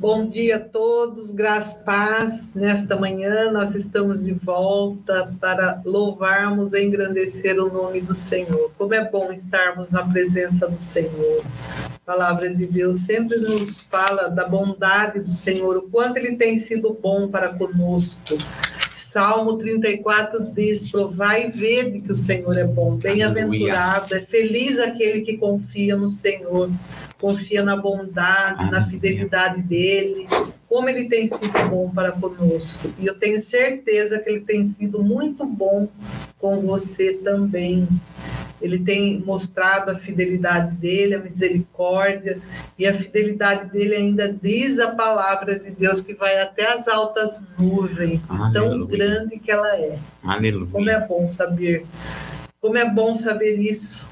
Bom dia a todos, graças paz. Nesta manhã nós estamos de volta para louvarmos e engrandecer o nome do Senhor. Como é bom estarmos na presença do Senhor. A palavra de Deus sempre nos fala da bondade do Senhor, o quanto ele tem sido bom para conosco. Salmo 34 diz: Provai e vede que o Senhor é bom. Bem-aventurado, é feliz aquele que confia no Senhor confia na bondade, na fidelidade dele, como ele tem sido bom para conosco. E eu tenho certeza que ele tem sido muito bom com você também. Ele tem mostrado a fidelidade dele, a misericórdia, e a fidelidade dele ainda diz a palavra de Deus que vai até as altas nuvens, Aleluia. tão grande que ela é. Aleluia. Como é bom saber. Como é bom saber isso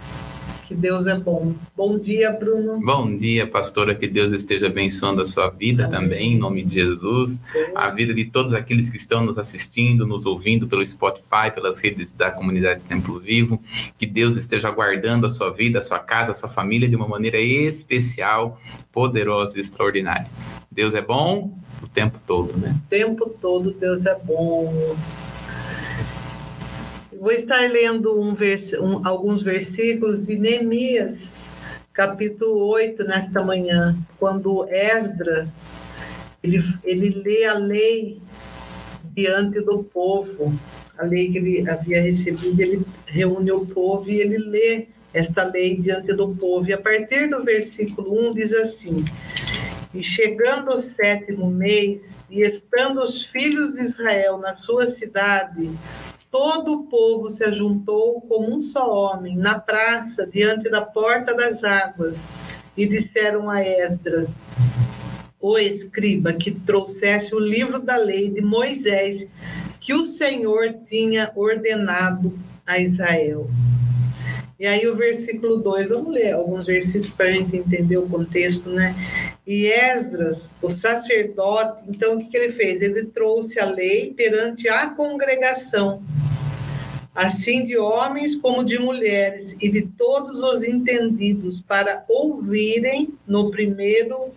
que Deus é bom. Bom dia, Bruno. Bom dia, pastora. Que Deus esteja abençoando a sua vida Amém. também, em nome de Jesus. A vida de todos aqueles que estão nos assistindo, nos ouvindo pelo Spotify, pelas redes da comunidade Templo Vivo. Que Deus esteja guardando a sua vida, a sua casa, a sua família de uma maneira especial, poderosa e extraordinária. Deus é bom o tempo todo, né? O tempo todo Deus é bom. Vou estar lendo um vers um, alguns versículos de Neemias, capítulo 8, nesta manhã, quando Esdra ele, ele lê a lei diante do povo, a lei que ele havia recebido, ele reúne o povo e ele lê esta lei diante do povo. E a partir do versículo 1 diz assim: E chegando o sétimo mês, e estando os filhos de Israel na sua cidade, Todo o povo se ajuntou como um só homem na praça diante da porta das águas e disseram a Esdras, o escriba, que trouxesse o livro da lei de Moisés que o Senhor tinha ordenado a Israel. E aí o versículo 2, vamos ler alguns versículos para a gente entender o contexto, né? E Esdras, o sacerdote, então o que, que ele fez? Ele trouxe a lei perante a congregação, assim de homens como de mulheres, e de todos os entendidos, para ouvirem no primeiro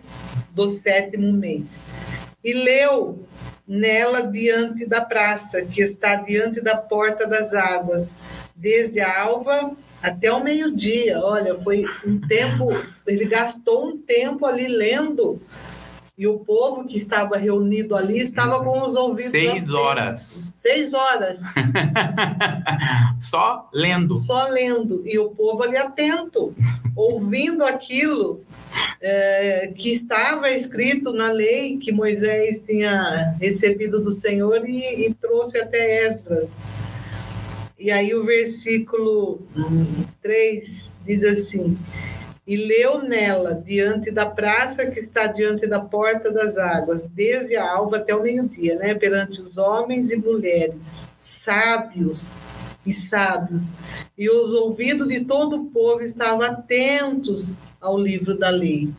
do sétimo mês. E leu nela diante da praça, que está diante da porta das águas, desde a alva até o meio-dia. Olha, foi um tempo, ele gastou um tempo ali lendo. E o povo que estava reunido ali estava com os ouvidos. Seis horas. Seis horas. Só lendo. Só lendo. E o povo ali atento, ouvindo aquilo é, que estava escrito na lei que Moisés tinha recebido do Senhor e, e trouxe até Esdras. E aí o versículo 3 diz assim: E leu nela, diante da praça que está diante da porta das águas, desde a alva até o meio-dia, né? Perante os homens e mulheres, sábios e sábios. E os ouvidos de todo o povo estavam atentos ao livro da lei.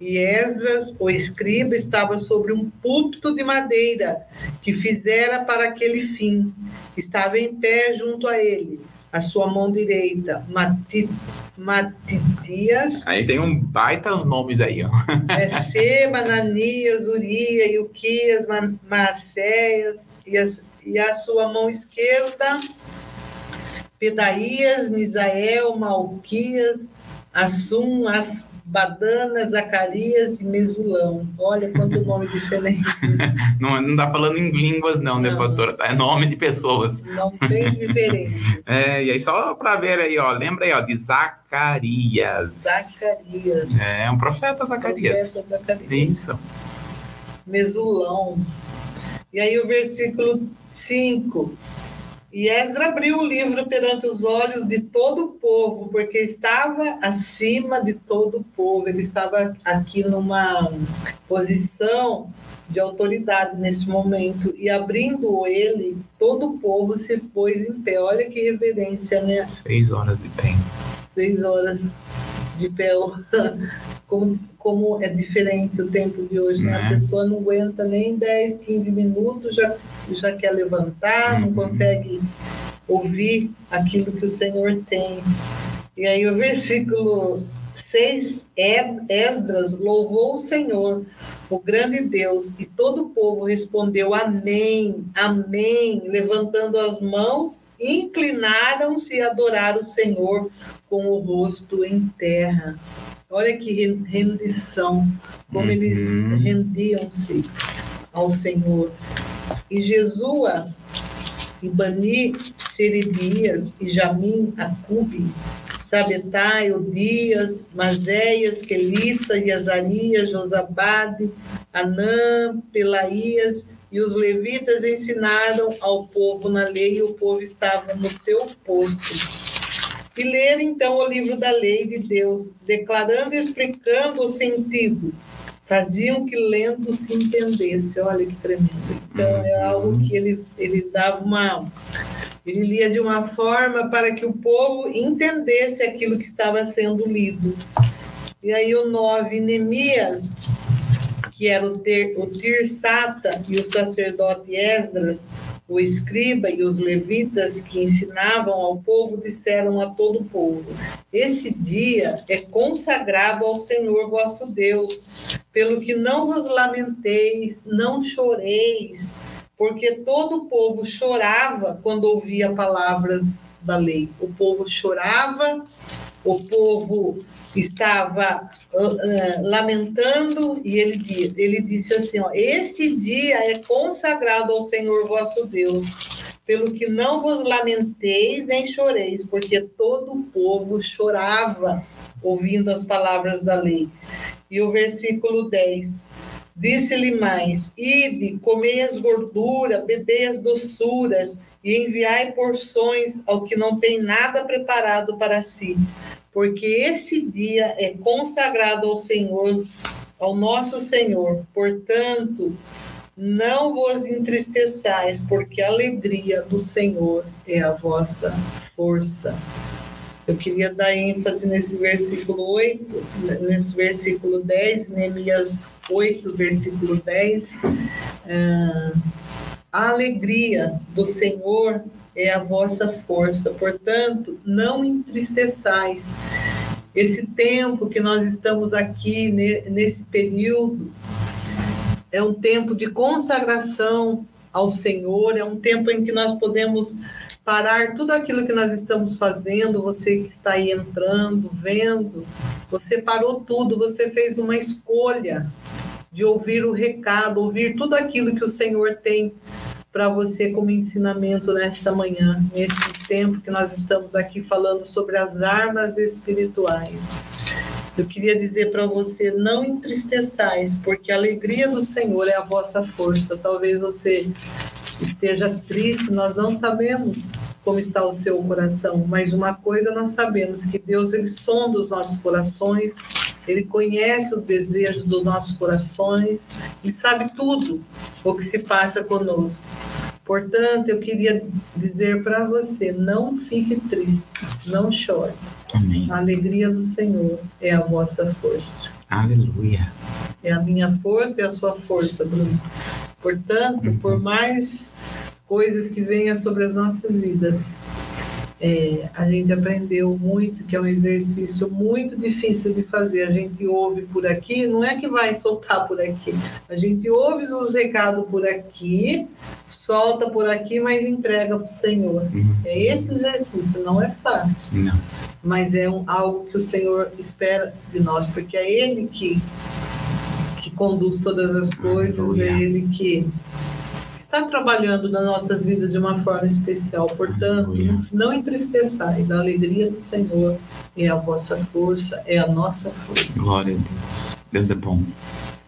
E Esdras, o escriba, estava sobre um púlpito de madeira que fizera para aquele fim estava em pé junto a ele, a sua mão direita, Matit, Matitias. Aí tem um baita os nomes aí, ó. é Seba, Nanias, Uria, Ilquias, Maceias, e a, e a sua mão esquerda, Pedaías, Misael, Malquias, Assum, As, Badana, Zacarias e Mesulão. Olha quanto nome diferente. não, não tá falando em línguas, não, né, não, né, pastora? É nome de pessoas. Não bem diferente. é, e aí, só para ver aí, ó, lembra aí, ó, de Zacarias. Zacarias. É, um profeta Zacarias. Profeta Zacarias. Isso. Mesulão. E aí o versículo 5 e Esdra abriu o livro perante os olhos de todo o povo, porque estava acima de todo o povo, ele estava aqui numa posição de autoridade nesse momento, e abrindo ele, todo o povo se pôs em pé. Olha que reverência, né? Seis horas de pé. Seis horas de pé. Como, como é diferente o tempo de hoje, né? A é. pessoa não aguenta nem 10, 15 minutos, já, já quer levantar, uhum. não consegue ouvir aquilo que o Senhor tem. E aí o versículo 6, Esdras louvou o Senhor o grande Deus. E todo o povo respondeu: Amém, Amém, levantando as mãos, inclinaram-se a adorar o Senhor com o rosto em terra. Olha que rendição, como uhum. eles rendiam-se ao Senhor. E Jesua, e Bani, Seribias, e Jamim, Acube, Sabetai, Odias, Mazéias, Quelita, Yazarias, Josabade, Anã, Pelaías, e os levitas ensinaram ao povo na lei, e o povo estava no seu posto. E ler então o livro da lei de Deus, declarando e explicando o sentido. Faziam que lendo se entendesse. Olha que tremendo. Então é algo que ele, ele dava uma. Ele lia de uma forma para que o povo entendesse aquilo que estava sendo lido. E aí o 9, Neemias, que era o, ter, o Tirsata e o sacerdote Esdras, o escriba e os levitas que ensinavam ao povo disseram a todo o povo: Esse dia é consagrado ao Senhor vosso Deus, pelo que não vos lamenteis, não choreis, porque todo o povo chorava quando ouvia palavras da lei. O povo chorava, o povo estava uh, lamentando e ele, ele disse assim: ó, Esse dia é consagrado ao Senhor vosso Deus, pelo que não vos lamenteis nem choreis, porque todo o povo chorava ouvindo as palavras da lei. E o versículo 10. Disse-lhe mais: Ide, comei as gorduras, bebei as doçuras, e enviai porções ao que não tem nada preparado para si porque esse dia é consagrado ao Senhor, ao nosso Senhor. Portanto, não vos entristeçais, porque a alegria do Senhor é a vossa força. Eu queria dar ênfase nesse versículo 8, nesse versículo 10, Neemias 8, versículo 10. Ah, a alegria do Senhor é a vossa força. Portanto, não entristeçais. Esse tempo que nós estamos aqui, nesse período, é um tempo de consagração ao Senhor, é um tempo em que nós podemos parar tudo aquilo que nós estamos fazendo, você que está aí entrando, vendo, você parou tudo, você fez uma escolha de ouvir o recado, ouvir tudo aquilo que o Senhor tem para você como ensinamento nesta manhã, nesse tempo que nós estamos aqui falando sobre as armas espirituais. Eu queria dizer para você, não entristeçais, porque a alegria do Senhor é a vossa força. Talvez você esteja triste, nós não sabemos como está o seu coração, mas uma coisa nós sabemos, que Deus ele sonda os nossos corações, ele conhece os desejos dos nossos corações e sabe tudo o que se passa conosco. Portanto, eu queria dizer para você: não fique triste, não chore. Amém. A alegria do Senhor é a vossa força. Aleluia. É a minha força e a sua força, Bruno. Portanto, uhum. por mais coisas que venham sobre as nossas vidas, é, a gente aprendeu muito que é um exercício muito difícil de fazer. A gente ouve por aqui, não é que vai soltar por aqui. A gente ouve os recados por aqui, solta por aqui, mas entrega para o Senhor. Uhum. É esse exercício, não é fácil. Não. Mas é um, algo que o Senhor espera de nós, porque é Ele que, que conduz todas as coisas, é Ele que está trabalhando nas nossas vidas de uma forma especial. Portanto, não entristeçais. A alegria do Senhor é a vossa força, é a nossa força. Glória a Deus. Deus é bom.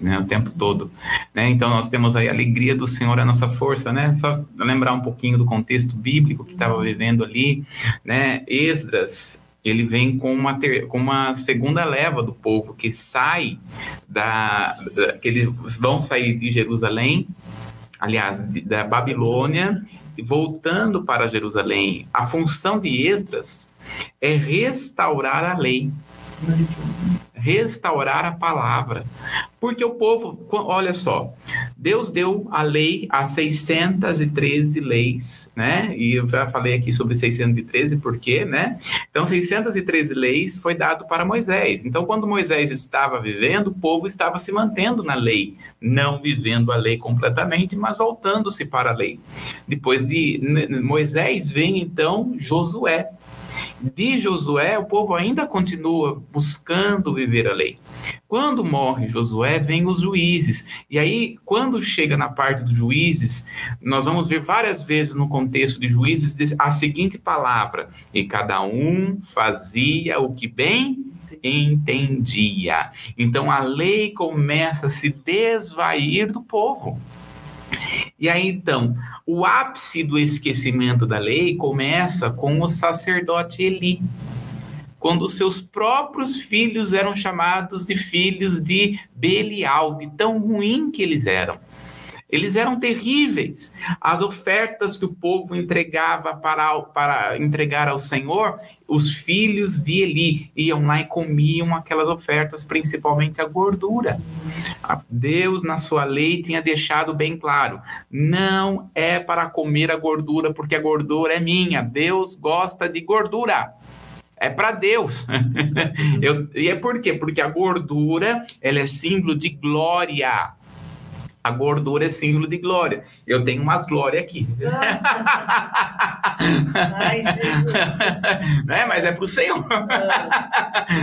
Né, o tempo todo, né? Então nós temos aí a alegria do Senhor, a nossa força, né? Só lembrar um pouquinho do contexto bíblico que estava vivendo ali, né? Esdras, ele vem com uma, ter, com uma segunda leva do povo que sai da, da, que eles vão sair de Jerusalém aliás, da Babilônia, voltando para Jerusalém. A função de Esdras é restaurar a lei, restaurar a palavra. Porque o povo, olha só, Deus deu a lei, as 613 leis, né? E eu já falei aqui sobre 613 porque, né? Então, 613 leis foi dado para Moisés. Então, quando Moisés estava vivendo, o povo estava se mantendo na lei, não vivendo a lei completamente, mas voltando-se para a lei. Depois de Moisés vem então Josué. De Josué, o povo ainda continua buscando viver a lei. Quando morre Josué, vem os juízes. E aí, quando chega na parte dos juízes, nós vamos ver várias vezes no contexto de juízes a seguinte palavra: e cada um fazia o que bem entendia. Então a lei começa a se desvair do povo. E aí então, o ápice do esquecimento da lei começa com o sacerdote Eli quando seus próprios filhos eram chamados de filhos de Belial, de tão ruim que eles eram. Eles eram terríveis. As ofertas que o povo entregava para, para entregar ao Senhor, os filhos de Eli iam lá e comiam aquelas ofertas, principalmente a gordura. Deus, na sua lei, tinha deixado bem claro: não é para comer a gordura, porque a gordura é minha. Deus gosta de gordura é para Deus. Eu, e é por quê? Porque a gordura ela é símbolo de glória. A gordura é símbolo de glória. Eu tenho umas glórias aqui. Ai, né? Mas é para o Senhor.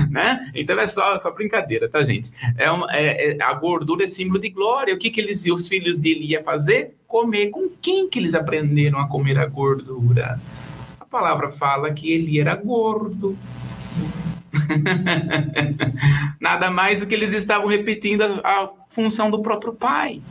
né? Então é só, só brincadeira, tá, gente? É, uma, é, é, a gordura é símbolo de glória. O que, que eles os filhos dele iam fazer? Comer. Com quem que eles aprenderam a comer a gordura? Palavra fala que ele era gordo. Nada mais do que eles estavam repetindo a, a função do próprio pai.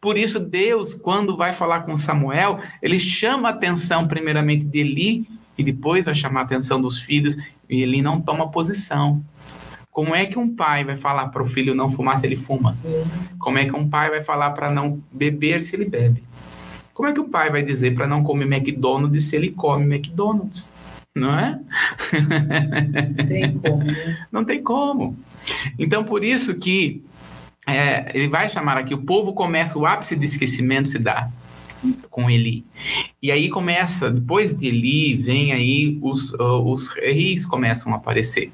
Por isso, Deus, quando vai falar com Samuel, ele chama a atenção primeiramente de Eli e depois vai chamar a atenção dos filhos e ele não toma posição. Como é que um pai vai falar para o filho não fumar se ele fuma? Como é que um pai vai falar para não beber se ele bebe? Como é que o pai vai dizer para não comer McDonald's se ele come McDonald's? Não é? Tem como. Né? Não tem como. Então, por isso que é, ele vai chamar aqui, o povo começa, o ápice de esquecimento se dá com Eli. E aí começa, depois de Eli, vem aí os, uh, os reis começam a aparecer.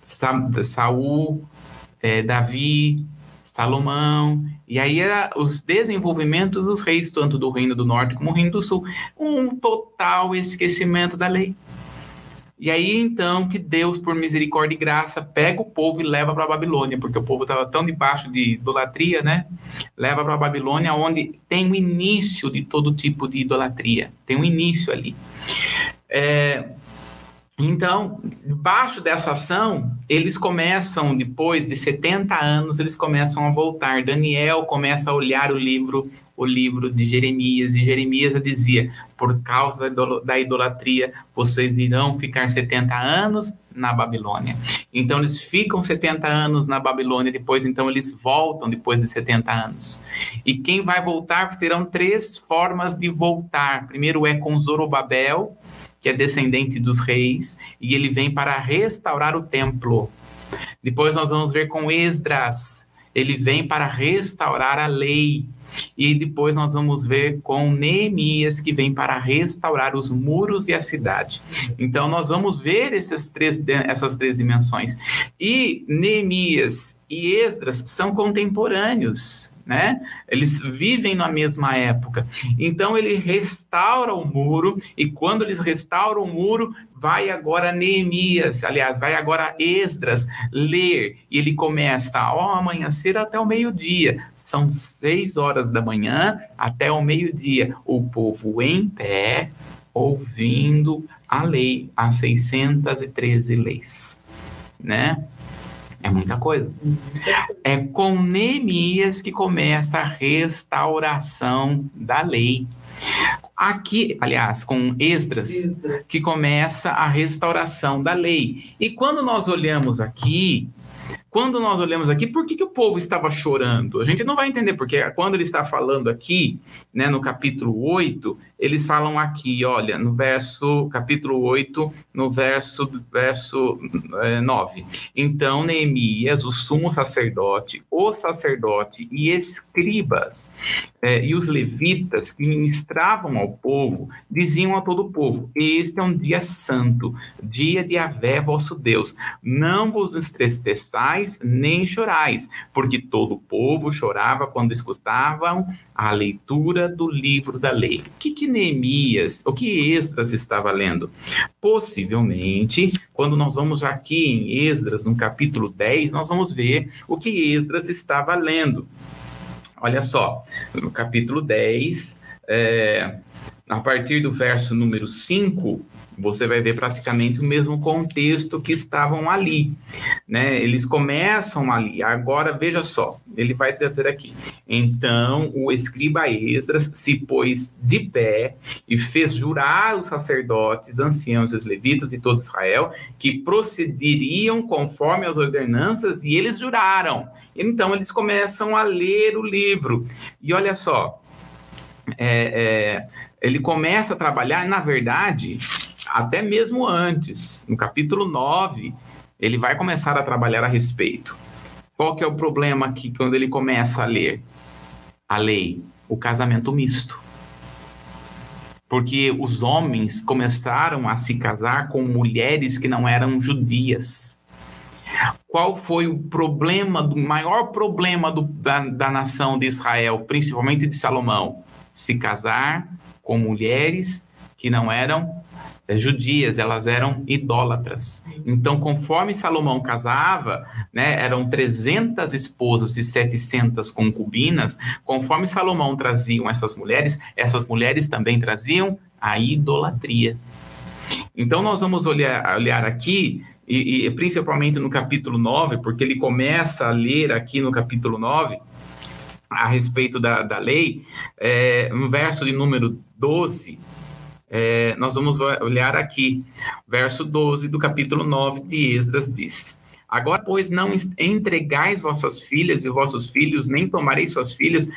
Sa Saul, é, Davi, Salomão, e aí era os desenvolvimentos dos reis, tanto do Reino do Norte como do Reino do Sul, um total esquecimento da lei. E aí então que Deus, por misericórdia e graça, pega o povo e leva para a Babilônia, porque o povo estava tão debaixo de idolatria, né? Leva para a Babilônia, onde tem o início de todo tipo de idolatria, tem um início ali. É, então, debaixo dessa ação, eles começam, depois de 70 anos, eles começam a voltar. Daniel começa a olhar o livro, o livro de Jeremias, e Jeremias dizia: por causa da idolatria, vocês irão ficar 70 anos na Babilônia. Então, eles ficam 70 anos na Babilônia, depois, então, eles voltam depois de 70 anos. E quem vai voltar terão três formas de voltar. Primeiro é com Zorobabel, que é descendente dos reis, e ele vem para restaurar o templo. Depois nós vamos ver com Esdras, ele vem para restaurar a lei. E depois nós vamos ver com Neemias, que vem para restaurar os muros e a cidade. Então nós vamos ver esses três, essas três dimensões. E Neemias e Esdras são contemporâneos né? Eles vivem na mesma época. Então ele restaura o muro e quando eles restauram o muro, vai agora Neemias, aliás, vai agora Esdras ler e ele começa ao amanhecer até o meio-dia. São seis horas da manhã até o meio-dia. O povo em pé ouvindo a lei, as 613 leis, né? É muita coisa. É com Neemias que começa a restauração da lei. Aqui, aliás, com Esdras, que começa a restauração da lei. E quando nós olhamos aqui, quando nós olhamos aqui, por que, que o povo estava chorando? A gente não vai entender, porque quando ele está falando aqui, né, no capítulo 8, eles falam aqui, olha, no verso, capítulo 8, no verso, verso é, 9. Então, Neemias, o sumo sacerdote, o sacerdote e escribas é, e os levitas que ministravam ao povo, diziam a todo o povo: Este é um dia santo, dia de Avé, vosso Deus. Não vos estresteçais nem chorais, porque todo o povo chorava quando escutavam a leitura do livro da lei. O que, que Neemias, o que Esdras estava lendo? Possivelmente, quando nós vamos aqui em Esdras, no capítulo 10, nós vamos ver o que Esdras estava lendo. Olha só, no capítulo 10, é, a partir do verso número 5, você vai ver praticamente o mesmo contexto que estavam ali, né? Eles começam ali. Agora veja só, ele vai trazer aqui. Então o escriba Esdras se pôs de pé e fez jurar os sacerdotes, anciãos, os levitas e todo Israel que procederiam conforme as ordenanças e eles juraram. Então eles começam a ler o livro e olha só. É, é, ele começa a trabalhar, na verdade, até mesmo antes, no capítulo 9, ele vai começar a trabalhar a respeito. Qual que é o problema aqui quando ele começa a ler a lei? O casamento misto. Porque os homens começaram a se casar com mulheres que não eram judias. Qual foi o problema, do maior problema do, da, da nação de Israel, principalmente de Salomão? Se casar com mulheres que não eram é, judias, elas eram idólatras. Então, conforme Salomão casava, né, eram 300 esposas e 700 concubinas, conforme Salomão traziam essas mulheres, essas mulheres também traziam a idolatria. Então, nós vamos olhar, olhar aqui, e, e principalmente no capítulo 9, porque ele começa a ler aqui no capítulo 9, a respeito da, da lei, é, no verso de número 12, é, nós vamos olhar aqui, verso 12 do capítulo 9 de Esdras diz: Agora, pois, não entregais vossas filhas e vossos filhos, nem tomareis suas filhas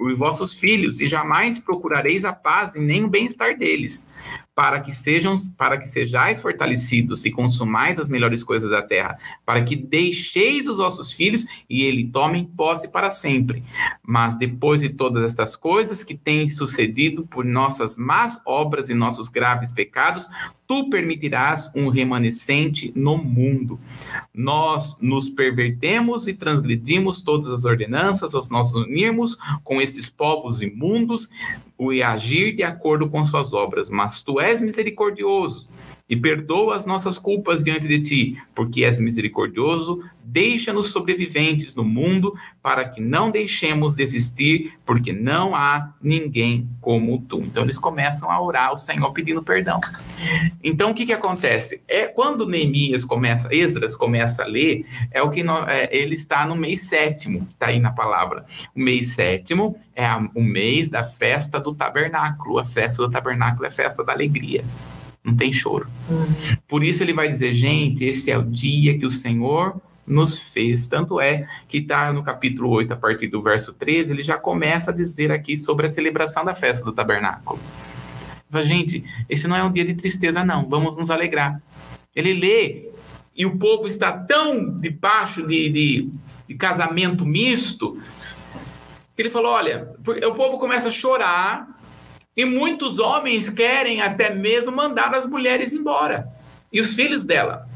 e vossos filhos, e jamais procurareis a paz e nem o bem-estar deles, para que sejam, para que sejais fortalecidos e consumais as melhores coisas da terra, para que deixeis os vossos filhos e ele tomem posse para sempre. Mas depois de todas estas coisas que têm sucedido por nossas más obras e nossos graves pecados, tu permitirás um remanescente no mundo. Nós nos pervertemos e transgredimos todas as ordenanças, aos nós unirmos com estes povos imundos e agir de acordo com suas obras. Mas tu és misericordioso e perdoa as nossas culpas diante de ti, porque és misericordioso, deixa-nos sobreviventes no mundo, para que não deixemos desistir, porque não há ninguém como tu. Então eles começam a orar ao Senhor pedindo perdão. Então o que que acontece? É quando Neemias começa, Esdras começa a ler, é o que nós, é, ele está no mês sétimo, está aí na palavra. O mês sétimo é a, o mês da festa do tabernáculo. A festa do tabernáculo é a festa da alegria não tem choro. Por isso ele vai dizer, gente, esse é o dia que o Senhor nos fez. Tanto é que está no capítulo 8, a partir do verso 13, ele já começa a dizer aqui sobre a celebração da festa do tabernáculo. Fala, gente, esse não é um dia de tristeza, não, vamos nos alegrar. Ele lê e o povo está tão debaixo de, de, de casamento misto que ele falou: olha, o povo começa a chorar e muitos homens querem até mesmo mandar as mulheres embora. E os filhos dela.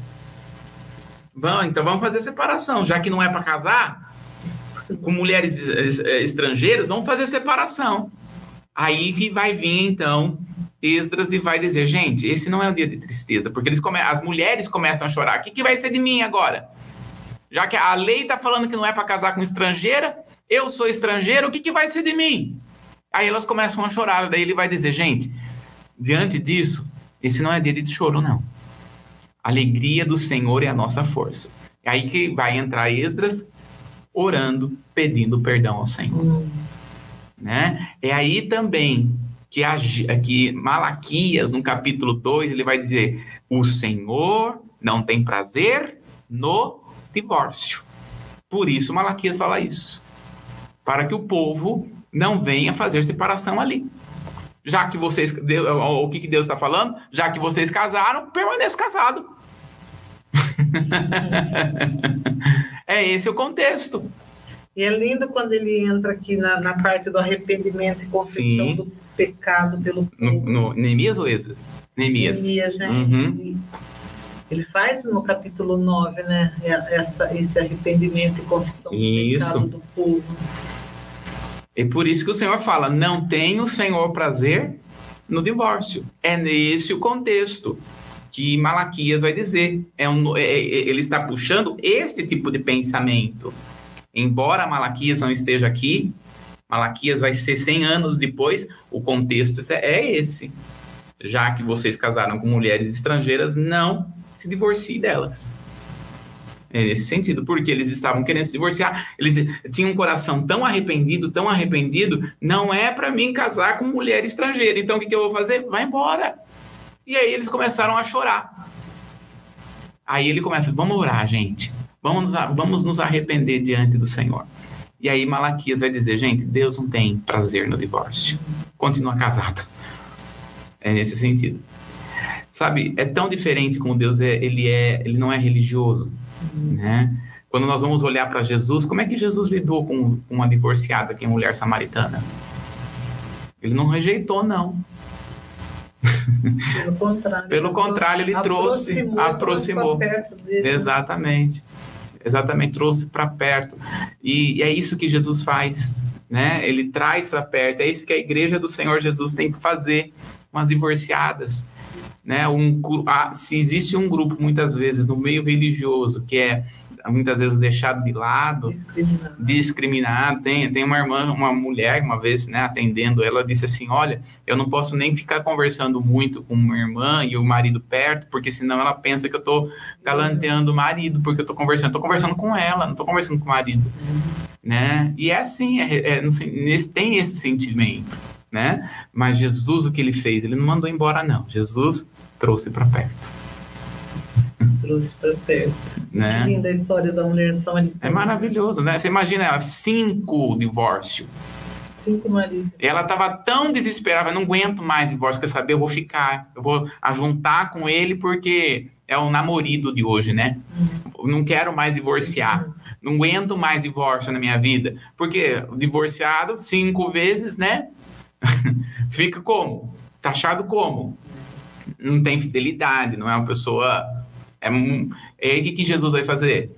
Vão, então vamos fazer separação. Já que não é para casar com mulheres estrangeiras, vamos fazer separação. Aí que vai vir, então, Esdras e vai dizer: gente, esse não é um dia de tristeza, porque eles come... as mulheres começam a chorar. O que, que vai ser de mim agora? Já que a lei está falando que não é para casar com estrangeira, eu sou estrangeiro, o que, que vai ser de mim? Aí elas começam a chorar, daí ele vai dizer, gente, diante disso, esse não é dia de choro, não. Alegria do Senhor é a nossa força. É aí que vai entrar Esdras orando, pedindo perdão ao Senhor. Hum. Né? É aí também que, a, que Malaquias, no capítulo 2, ele vai dizer: O Senhor não tem prazer no divórcio. Por isso, Malaquias fala isso. Para que o povo não venha fazer separação ali. Já que vocês. O que Deus está falando? Já que vocês casaram, permaneça casado. é esse o contexto. E é lindo quando ele entra aqui na, na parte do arrependimento e confissão Sim. do pecado pelo povo. No, no Neemias ou Esdras? Neemias. Neemias, né? Uhum. Ele, ele, faz no capítulo 9, né? Essa, esse arrependimento e confissão isso. do pecado do povo. E por isso que o Senhor fala: não tem o Senhor prazer no divórcio. É nesse o contexto que Malaquias vai dizer. É um, é, é, ele está puxando esse tipo de pensamento. Embora Malaquias não esteja aqui, Malaquias vai ser 100 anos depois, o contexto é esse. Já que vocês casaram com mulheres estrangeiras, não se divorcie delas. É nesse sentido, porque eles estavam querendo se divorciar, eles tinham um coração tão arrependido, tão arrependido, não é para mim casar com mulher estrangeira. Então o que, que eu vou fazer? Vai embora. E aí eles começaram a chorar. Aí ele começa, vamos orar, gente. Vamos, vamos nos arrepender diante do Senhor. E aí Malaquias vai dizer, gente, Deus não tem prazer no divórcio. Continua casado. É nesse sentido. Sabe, é tão diferente como Deus é, ele é, ele não é religioso, né? Quando nós vamos olhar para Jesus, como é que Jesus lidou com uma divorciada, que é mulher samaritana? Ele não rejeitou, não. Pelo contrário. Pelo contrário, ele trouxe, aproximou. Dele, né? Exatamente. Exatamente, trouxe para perto. E, e, é isso que Jesus faz, né? Ele traz para perto. É isso que a igreja do Senhor Jesus tem que fazer, umas divorciadas, né? Um, se existe um grupo muitas vezes no meio religioso que é muitas vezes deixado de lado, discriminado. discriminado. Tem, tem uma irmã, uma mulher, uma vez, né, atendendo, ela disse assim: Olha, eu não posso nem ficar conversando muito com minha irmã e o marido perto, porque senão ela pensa que eu tô galanteando o marido, porque eu tô conversando, tô conversando com ela, não tô conversando com o marido. Uhum. Né? E é assim, é, é, sei, tem esse sentimento. Né? Mas Jesus, o que ele fez? Ele não mandou embora, não. Jesus trouxe para perto trouxe para perto. Né? Que linda a história da mulher de Samaritana. É maravilhoso, né? Você imagina ela, cinco divórcios. Cinco maridos. Ela estava tão desesperada, não aguento mais divórcio, quer saber? Eu vou ficar, eu vou ajuntar com ele porque é o namorido de hoje, né? Uhum. Não quero mais divorciar. Uhum. Não aguento mais divórcio na minha vida. Porque divorciado cinco vezes, né? Fica como? Taxado como? Não tem fidelidade, não é uma pessoa é, é aí que Jesus vai fazer.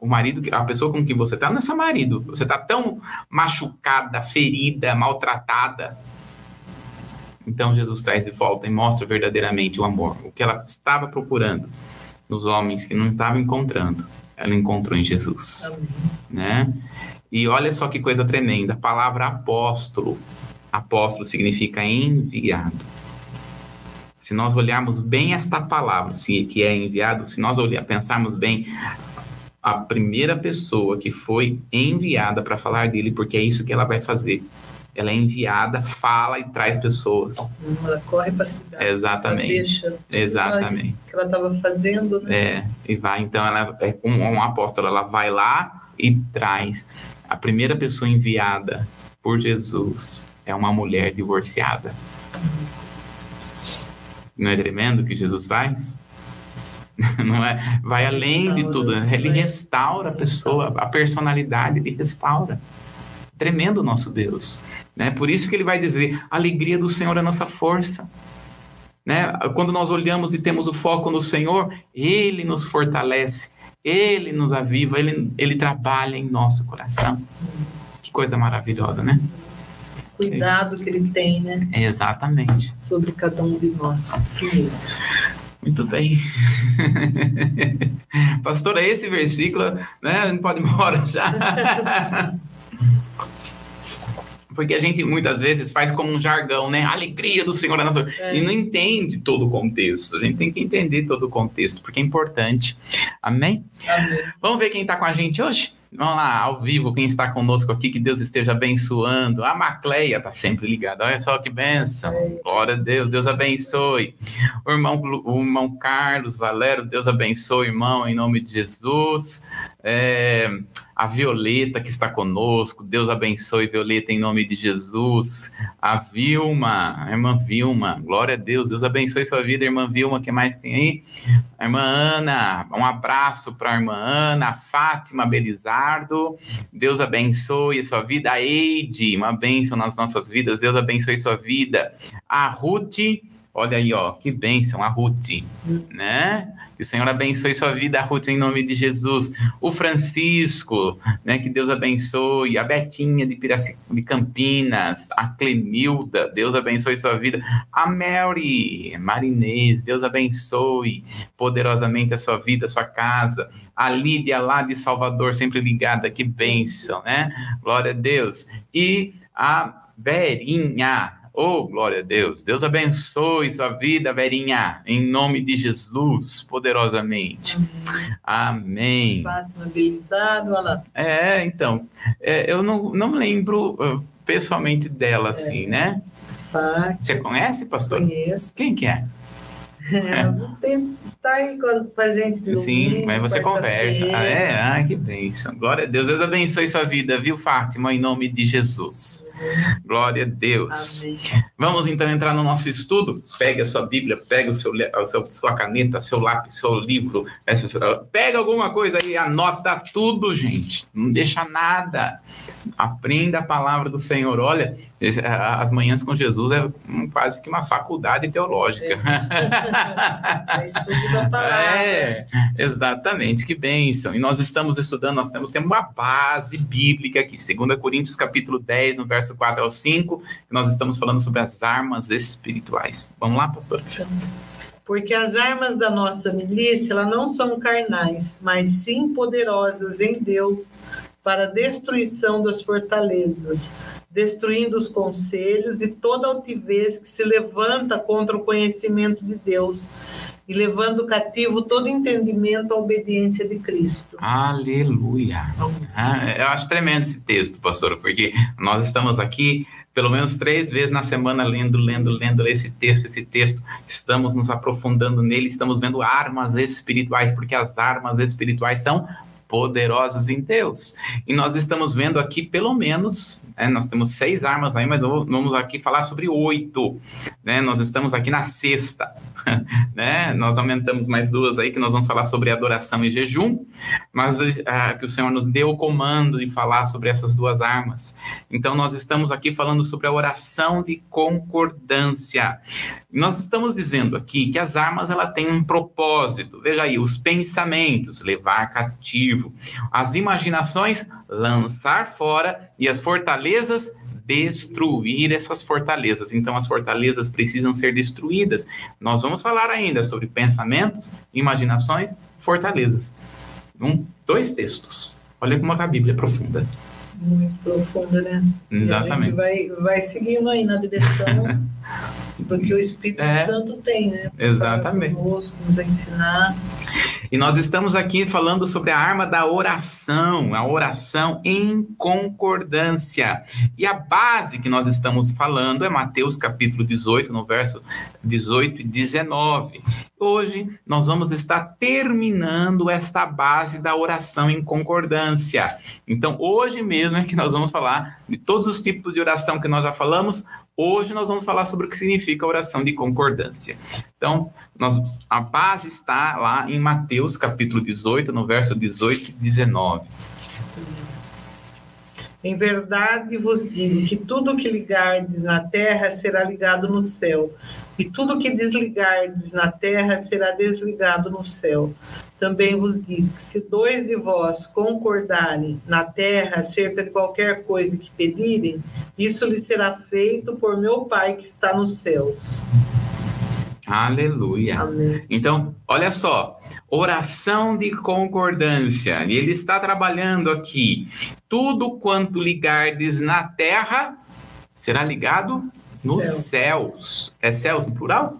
O marido, a pessoa com quem você está, não é seu marido. Você está tão machucada, ferida, maltratada. Então Jesus traz de volta e mostra verdadeiramente o amor. O que ela estava procurando nos homens que não estava encontrando, ela encontrou em Jesus. Né? E olha só que coisa tremenda. A palavra apóstolo. Apóstolo significa enviado se nós olharmos bem esta palavra, se, que é enviado, se nós olhar, pensarmos bem, a primeira pessoa que foi enviada para falar dele, porque é isso que ela vai fazer. Ela é enviada, fala e traz pessoas. Ela corre para a cidade. Exatamente. Deixa Exatamente. que ela estava fazendo. Né? É, e vai. Então, ela é como um apóstolo, ela vai lá e traz. A primeira pessoa enviada por Jesus é uma mulher divorciada. Não é tremendo o que Jesus faz? Não é? Vai além de tudo. Ele restaura a pessoa, a personalidade, ele restaura. Tremendo o nosso Deus. Né? Por isso que ele vai dizer: a alegria do Senhor é a nossa força. Né? Quando nós olhamos e temos o foco no Senhor, Ele nos fortalece, Ele nos aviva, Ele, Ele trabalha em nosso coração. Que coisa maravilhosa, né? cuidado que ele tem, né? Exatamente. Sobre cada um de nós. Muito bem. Pastora, esse versículo, né? Não pode ir embora já. Porque a gente muitas vezes faz como um jargão, né? alegria do Senhor é nossa. É. E não entende todo o contexto. A gente tem que entender todo o contexto, porque é importante. Amém? Amém. Vamos ver quem está com a gente hoje? Vamos lá, ao vivo, quem está conosco aqui, que Deus esteja abençoando. A Macleia está sempre ligada, olha só que benção. Glória a Deus, Deus abençoe. O irmão, o irmão Carlos Valero, Deus abençoe, irmão, em nome de Jesus. É, a Violeta que está conosco, Deus abençoe Violeta em nome de Jesus. A Vilma, a irmã Vilma, glória a Deus, Deus abençoe sua vida, irmã Vilma, que mais tem aí? A irmã Ana, um abraço para a irmã Ana, a Fátima Belizardo, Deus abençoe sua vida. A Eide, uma bênção nas nossas vidas, Deus abençoe sua vida. A Ruth, olha aí, ó, que bênção, a Ruth, né? Que o Senhor abençoe sua vida, Ruth, em nome de Jesus. O Francisco, né? Que Deus abençoe. A Betinha de, Piraci, de Campinas. A Clemilda, Deus abençoe sua vida. A Mary Marinês, Deus abençoe poderosamente a sua vida, a sua casa. A Lídia lá de Salvador, sempre ligada, que bênção, né? Glória a Deus. E a Verinha, Oh, glória a Deus. Deus abençoe sua vida, Verinha, em nome de Jesus, poderosamente. Amém. Fátima Belizado, olha É, então, é, eu não, não lembro uh, pessoalmente dela, assim, é. né? Fátima. Você conhece, pastor? Conheço. Quem que é? É, tem, está aí com, a gente. Sim, mas você conversa. Ah, é? Ah, que bênção. Glória a Deus. Deus abençoe sua vida, viu, Fátima, em nome de Jesus. Glória a Deus. Amém. Vamos então entrar no nosso estudo. Pegue a sua Bíblia, pegue o seu, a sua, sua caneta, seu lápis, seu livro. Pega alguma coisa aí, anota tudo, gente. Não deixa nada. Aprenda a palavra do Senhor. Olha, as manhãs com Jesus é quase que uma faculdade teológica. É. estudo da palavra. É, exatamente, que bênção. E nós estamos estudando, nós temos, temos uma base bíblica aqui, 2 Coríntios capítulo 10, no verso 4 ao 5, nós estamos falando sobre as armas espirituais. Vamos lá, pastor? Porque as armas da nossa milícia, elas não são carnais, mas sim poderosas em Deus para a destruição das fortalezas, destruindo os conselhos e toda altivez que se levanta contra o conhecimento de Deus e levando cativo todo entendimento à obediência de Cristo. Aleluia. Ah, eu acho tremendo esse texto, pastor, porque nós estamos aqui pelo menos três vezes na semana lendo, lendo, lendo esse texto, esse texto. Estamos nos aprofundando nele, estamos vendo armas espirituais, porque as armas espirituais são poderosas em Deus. E nós estamos vendo aqui, pelo menos, né, nós temos seis armas aí, mas vamos aqui falar sobre oito. Né? Nós estamos aqui na sexta. né? Nós aumentamos mais duas aí, que nós vamos falar sobre adoração e jejum, mas ah, que o Senhor nos deu o comando de falar sobre essas duas armas. Então, nós estamos aqui falando sobre a oração de concordância. Nós estamos dizendo aqui que as armas ela têm um propósito. Veja aí, os pensamentos, levar cativo, as imaginações, lançar fora e as fortalezas destruir essas fortalezas. Então, as fortalezas precisam ser destruídas. Nós vamos falar ainda sobre pensamentos, imaginações, fortalezas. Um, dois textos. Olha como a Bíblia é profunda. Muito profunda, né? Exatamente. vai, vai seguindo aí na direção porque o Espírito é, Santo tem, né? Exatamente. Conosco, nos ensinar. E nós estamos aqui falando sobre a arma da oração, a oração em concordância. E a base que nós estamos falando é Mateus capítulo 18, no verso 18 e 19. Hoje nós vamos estar terminando esta base da oração em concordância. Então, hoje mesmo é que nós vamos falar de todos os tipos de oração que nós já falamos, Hoje nós vamos falar sobre o que significa a oração de concordância. Então, nós, a base está lá em Mateus capítulo 18, no verso 18 e 19. Em verdade vos digo que tudo que ligardes na terra será ligado no céu, e tudo que desligardes na terra será desligado no céu. Também vos digo que se dois de vós concordarem na terra acerca de qualquer coisa que pedirem, isso lhe será feito por meu Pai que está nos céus. Aleluia. Amém. Então, olha só, oração de concordância. E ele está trabalhando aqui. Tudo quanto ligardes na terra será ligado nos Céu. céus. É céus no plural?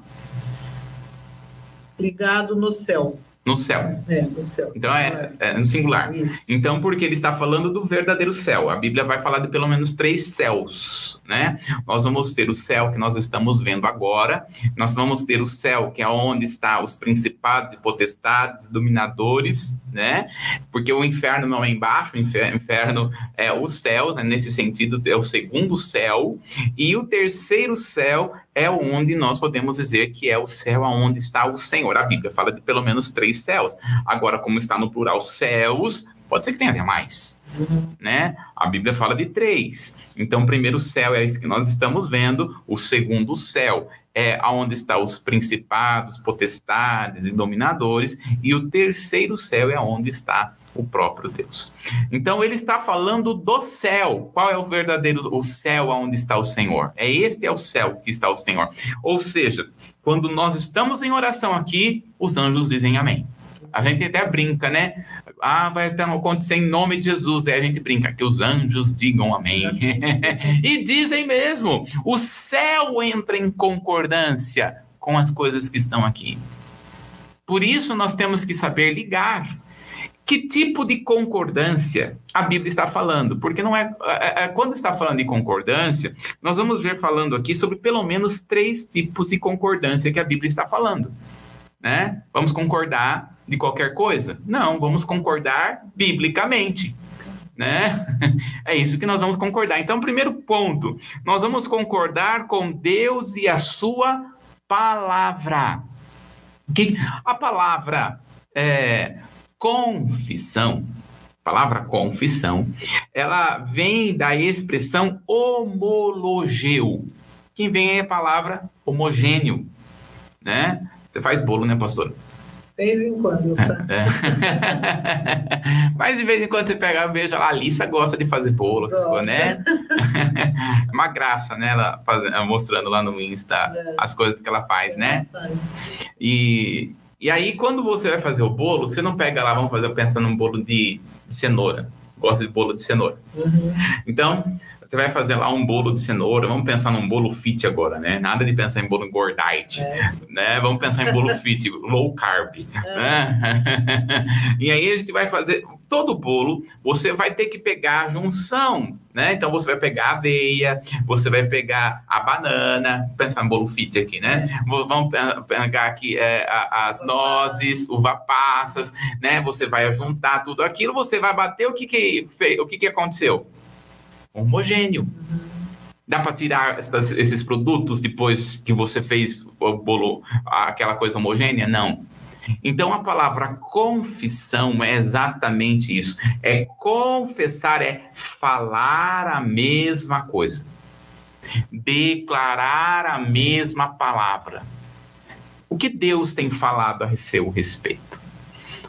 Ligado no céu. No céu. É, no céu. Então é, é no singular. Isso. Então, porque ele está falando do verdadeiro céu. A Bíblia vai falar de pelo menos três céus, né? Nós vamos ter o céu que nós estamos vendo agora, nós vamos ter o céu que é onde está os principados e potestades, dominadores, né? Porque o inferno não é embaixo, o inferno é os céus, né? nesse sentido é o segundo céu, e o terceiro céu é onde nós podemos dizer que é o céu aonde está o Senhor. A Bíblia fala de pelo menos três céus. Agora, como está no plural céus, pode ser que tenha mais, uhum. né? A Bíblia fala de três. Então, o primeiro céu é isso que nós estamos vendo, o segundo céu é aonde está os principados, potestades e dominadores, e o terceiro céu é onde está o próprio Deus. Então ele está falando do céu. Qual é o verdadeiro o céu aonde está o Senhor? É este é o céu que está o Senhor. Ou seja, quando nós estamos em oração aqui, os anjos dizem amém. A gente até brinca, né? Ah, vai acontecer em nome de Jesus. Aí a gente brinca que os anjos digam amém. e dizem mesmo: o céu entra em concordância com as coisas que estão aqui. Por isso nós temos que saber ligar que tipo de concordância a Bíblia está falando? Porque não é, é, é, quando está falando de concordância, nós vamos ver falando aqui sobre pelo menos três tipos de concordância que a Bíblia está falando. Né? Vamos concordar de qualquer coisa? Não, vamos concordar biblicamente. Né? É isso que nós vamos concordar. Então, primeiro ponto, nós vamos concordar com Deus e a sua palavra. Que a palavra é, confissão, a palavra confissão, ela vem da expressão homologeu. Quem vem é a palavra homogêneo, né? Você faz bolo, né, pastor? De vez em quando. Tá? É. Mas de vez em quando você pega, eu vejo lá, a Alissa gosta de fazer bolo, essas coisas, né? é uma graça, né? Ela fazendo, mostrando lá no Insta é. as coisas que ela faz, né? E e aí, quando você vai fazer o bolo, você não pega lá, vamos fazer, pensando num bolo de, de cenoura. Gosta de bolo de cenoura. Uhum. Então, você vai fazer lá um bolo de cenoura, vamos pensar num bolo fit agora, né? Nada de pensar em bolo engordite, é. né? Vamos pensar em bolo fit, low carb, é. né? e aí a gente vai fazer, todo bolo, você vai ter que pegar a junção, né? Então você vai pegar a aveia, você vai pegar a banana, pensar no bolo fit aqui, né? Vamos pegar aqui é, as nozes, uva passas, né? Você vai juntar tudo aquilo, você vai bater o que que fez, o que que aconteceu? Homogêneo. Dá para tirar essas, esses produtos depois que você fez o bolo, aquela coisa homogênea? Não. Então a palavra confissão é exatamente isso. É confessar, é falar a mesma coisa. Declarar a mesma palavra. O que Deus tem falado a seu respeito?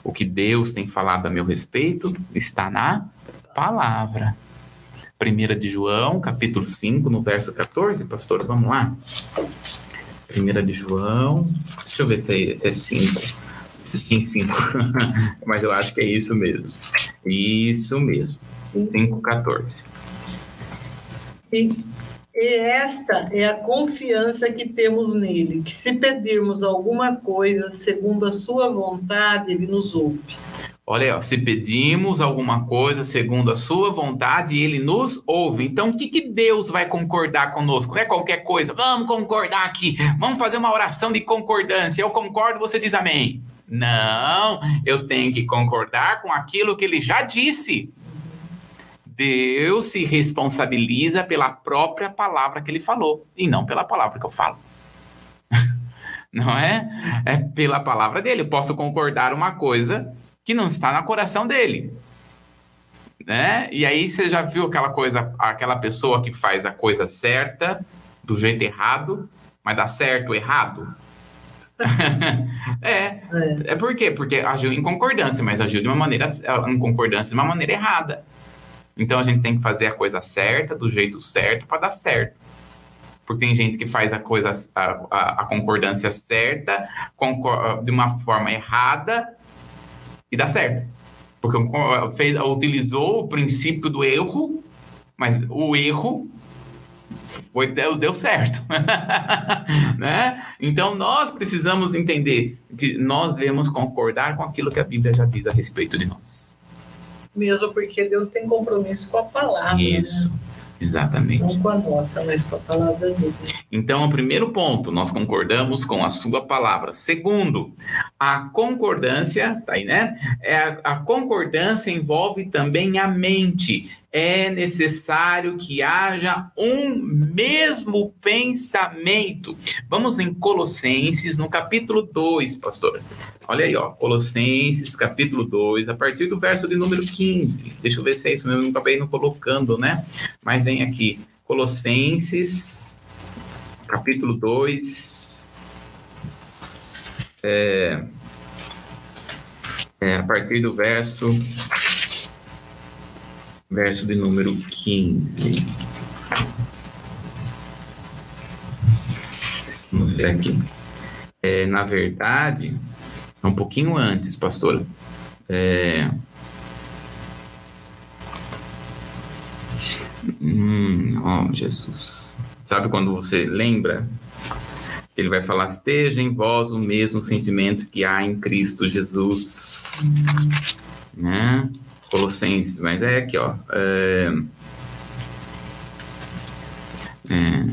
O que Deus tem falado a meu respeito está na palavra. 1 de João, capítulo 5, no verso 14, pastor, vamos lá. 1 de João, deixa eu ver se é, se é 5 em 5. Mas eu acho que é isso mesmo. Isso mesmo. 5,14. E, e esta é a confiança que temos nele, que se pedirmos alguma coisa segundo a sua vontade, ele nos ouve. Olha se pedimos alguma coisa segundo a sua vontade, ele nos ouve. Então, o que, que Deus vai concordar conosco? Não é qualquer coisa. Vamos concordar aqui. Vamos fazer uma oração de concordância. Eu concordo, você diz amém. Não, eu tenho que concordar com aquilo que ele já disse. Deus se responsabiliza pela própria palavra que ele falou e não pela palavra que eu falo. Não é? É pela palavra dele. Eu posso concordar uma coisa que não está no coração dele. Né? E aí você já viu aquela coisa, aquela pessoa que faz a coisa certa do jeito errado, mas dá certo errado? é, é. É por quê? Porque agiu em concordância, mas agiu de uma maneira em concordância de uma maneira errada. Então a gente tem que fazer a coisa certa, do jeito certo, para dar certo. Porque tem gente que faz a coisa, a, a, a concordância certa, de uma forma errada e dá certo. Porque fez, utilizou o princípio do erro, mas o erro foi deu, deu certo, né? Então nós precisamos entender que nós devemos concordar com aquilo que a Bíblia já diz a respeito de nós. Mesmo porque Deus tem compromisso com a palavra. Né? Isso. Né? Exatamente. Não com a nossa, mas com a palavra dele. Então, o primeiro ponto, nós concordamos com a sua palavra. Segundo, a concordância, tá aí, né? É a, a concordância envolve também a mente é necessário que haja um mesmo pensamento. Vamos em Colossenses, no capítulo 2, pastor. Olha aí, ó, Colossenses, capítulo 2, a partir do verso de número 15. Deixa eu ver se é isso mesmo, não acabei não colocando, né? Mas vem aqui, Colossenses, capítulo 2, é, é, a partir do verso verso de número 15. Vamos ver aqui. É, na verdade, um pouquinho antes, pastor. É... Hum, oh, Jesus. Sabe quando você lembra? Ele vai falar: esteja em vós o mesmo sentimento que há em Cristo Jesus. Né? Colossenses, mas é aqui, ó. É, é,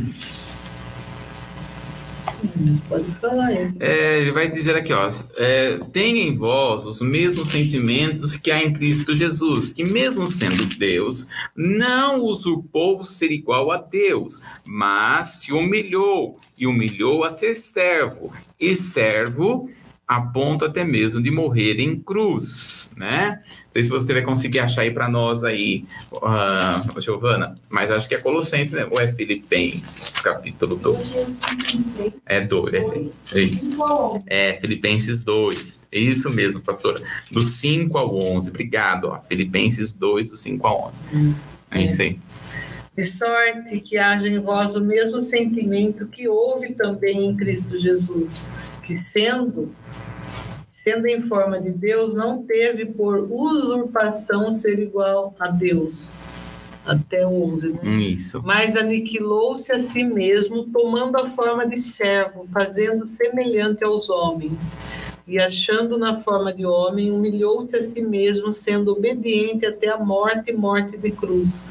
pode falar. É, ele vai dizer aqui, ó. É, tenha em vós os mesmos sentimentos que há em Cristo Jesus, que mesmo sendo Deus, não usurpou ser igual a Deus, mas se humilhou e humilhou a ser servo, e servo a ponto até mesmo de morrer em cruz, né? Não sei se você vai conseguir achar aí para nós aí, uh, Giovana, mas acho que é Colossenses, né? ou é Filipenses, capítulo 2. É 2, é, é Filipenses 2, é isso mesmo, pastora, do 5 ao 11, obrigado, ó, Filipenses 2, do 5 ao 11, é isso aí. De sorte que haja em vós o mesmo sentimento que houve também em Cristo Jesus, que sendo sendo em forma de Deus, não teve por usurpação ser igual a Deus. Até 11, né? Isso. Mas aniquilou-se a si mesmo, tomando a forma de servo, fazendo semelhante aos homens. E achando na forma de homem, humilhou-se a si mesmo, sendo obediente até a morte e morte de cruz.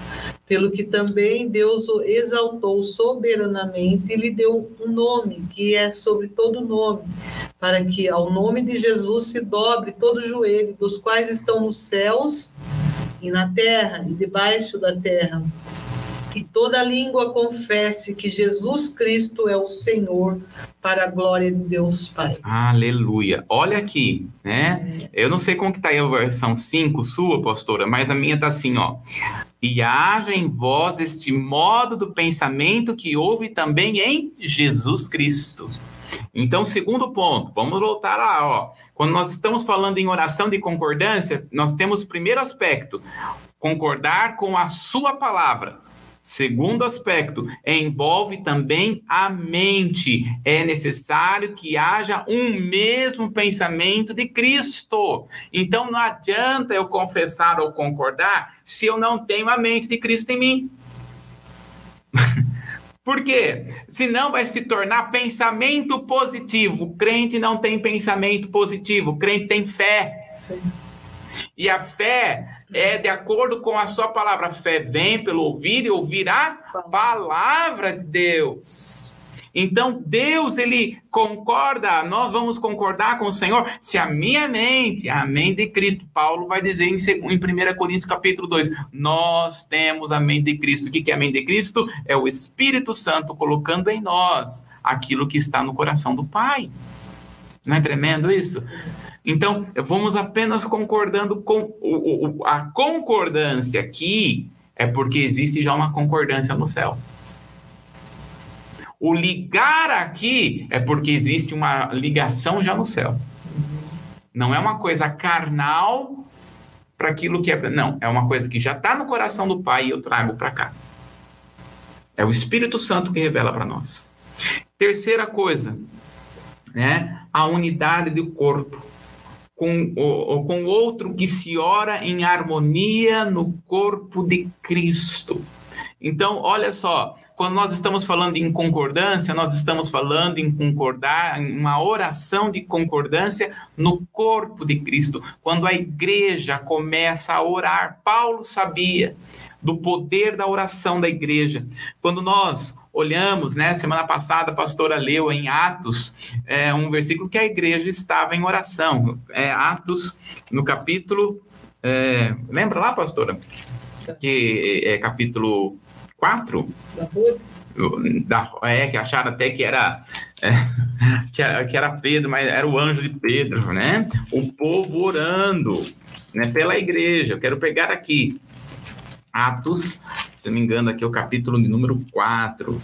Pelo que também Deus o exaltou soberanamente e lhe deu um nome, que é sobre todo nome para que ao nome de Jesus se dobre todo o joelho, dos quais estão nos céus e na terra e debaixo da terra, e toda língua confesse que Jesus Cristo é o Senhor, para a glória de Deus Pai. Aleluia. Olha aqui, né? É. Eu não sei como que tá aí a versão 5 sua, pastora, mas a minha tá assim, ó. E haja em vós este modo do pensamento que houve também em Jesus Cristo. Então, segundo ponto, vamos voltar lá, ó. Quando nós estamos falando em oração de concordância, nós temos o primeiro aspecto, concordar com a sua palavra. Segundo aspecto, envolve também a mente. É necessário que haja um mesmo pensamento de Cristo. Então não adianta eu confessar ou concordar se eu não tenho a mente de Cristo em mim. Por quê? Senão vai se tornar pensamento positivo. O crente não tem pensamento positivo, o crente tem fé. Sim. E a fé é de acordo com a sua palavra. A fé vem pelo ouvir e ouvir a palavra de Deus. Então, Deus, ele concorda, nós vamos concordar com o Senhor se a minha mente, a mente de Cristo, Paulo vai dizer em, 1 Coríntios capítulo 2, nós temos a mente de Cristo. O que é a mente de Cristo? É o Espírito Santo colocando em nós aquilo que está no coração do Pai. Não é tremendo isso? Então, vamos apenas concordando com o, o, a concordância aqui é porque existe já uma concordância no céu. O ligar aqui é porque existe uma ligação já no céu. Não é uma coisa carnal para aquilo que é. Não, é uma coisa que já está no coração do Pai e eu trago para cá. É o Espírito Santo que revela para nós. Terceira coisa, né? A unidade do corpo. Com, o, com outro que se ora em harmonia no corpo de Cristo. Então, olha só, quando nós estamos falando em concordância, nós estamos falando em concordar, em uma oração de concordância no corpo de Cristo. Quando a igreja começa a orar, Paulo sabia do poder da oração da igreja. Quando nós olhamos, né, semana passada a pastora leu em Atos é, um versículo que a igreja estava em oração. É, Atos, no capítulo. É, lembra lá, pastora? Que é capítulo 4? Da, é, que acharam até que era, é, que era, que era Pedro, mas era o anjo de Pedro, né? O povo orando né, pela igreja. Eu quero pegar aqui Atos, se não me engano, aqui é o capítulo de número 4,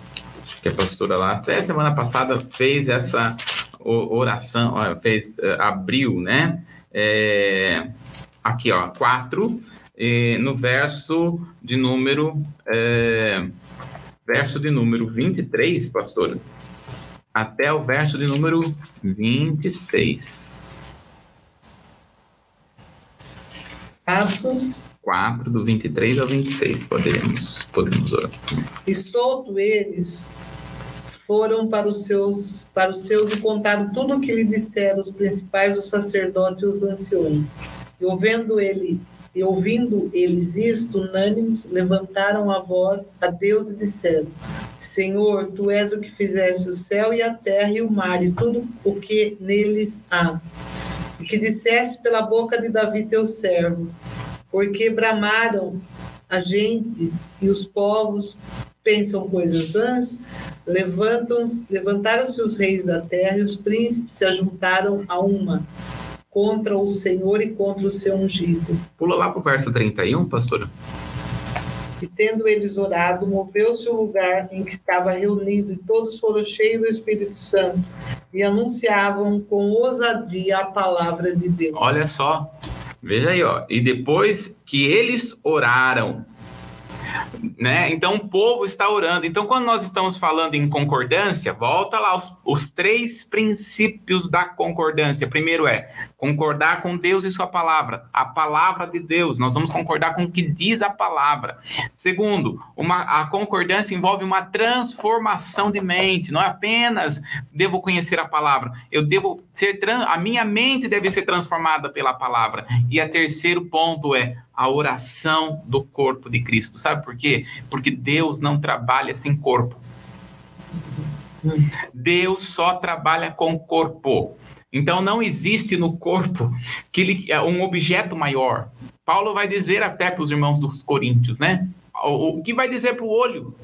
que a pastora lá, até semana passada, fez essa oração, fez, eh, abriu, né? É, aqui, ó, 4, no verso de número, é, verso de número 23, pastora, até o verso de número 26. Atos 4, do 23 ao 26, podemos, podemos orar. E solto eles foram para os seus para os seus e contaram tudo o que lhe disseram os principais, os sacerdotes e os anciões. E ouvindo ele e ouvindo eles isto, unânimes, levantaram a voz a Deus e disseram: Senhor, tu és o que fizeste o céu e a terra e o mar e tudo o que neles há. E que disseste pela boca de Davi teu servo: porque bramaram as gentes e os povos pensam coisas vãs, levantaram-se os reis da terra e os príncipes se ajuntaram a uma contra o Senhor e contra o seu ungido. Pula lá para o verso 31, pastora. E tendo eles orado, moveu-se o lugar em que estava reunido, e todos foram cheios do Espírito Santo, e anunciavam com ousadia a palavra de Deus. Olha só, Veja aí, ó. E depois que eles oraram, né? Então o povo está orando. Então, quando nós estamos falando em concordância, volta lá os, os, três princípios da concordância. Primeiro é concordar com Deus e sua palavra, a palavra de Deus. Nós vamos concordar com o que diz a palavra. Segundo, uma, a concordância envolve uma transformação de mente. Não é apenas devo conhecer a palavra, eu devo ser a minha mente deve ser transformada pela palavra. E a terceiro ponto é a oração do corpo de Cristo. Sabe por quê? Porque Deus não trabalha sem corpo. Deus só trabalha com corpo. Então não existe no corpo que ele, é um objeto maior. Paulo vai dizer até para os irmãos dos Coríntios, né? O, o que vai dizer para o olho?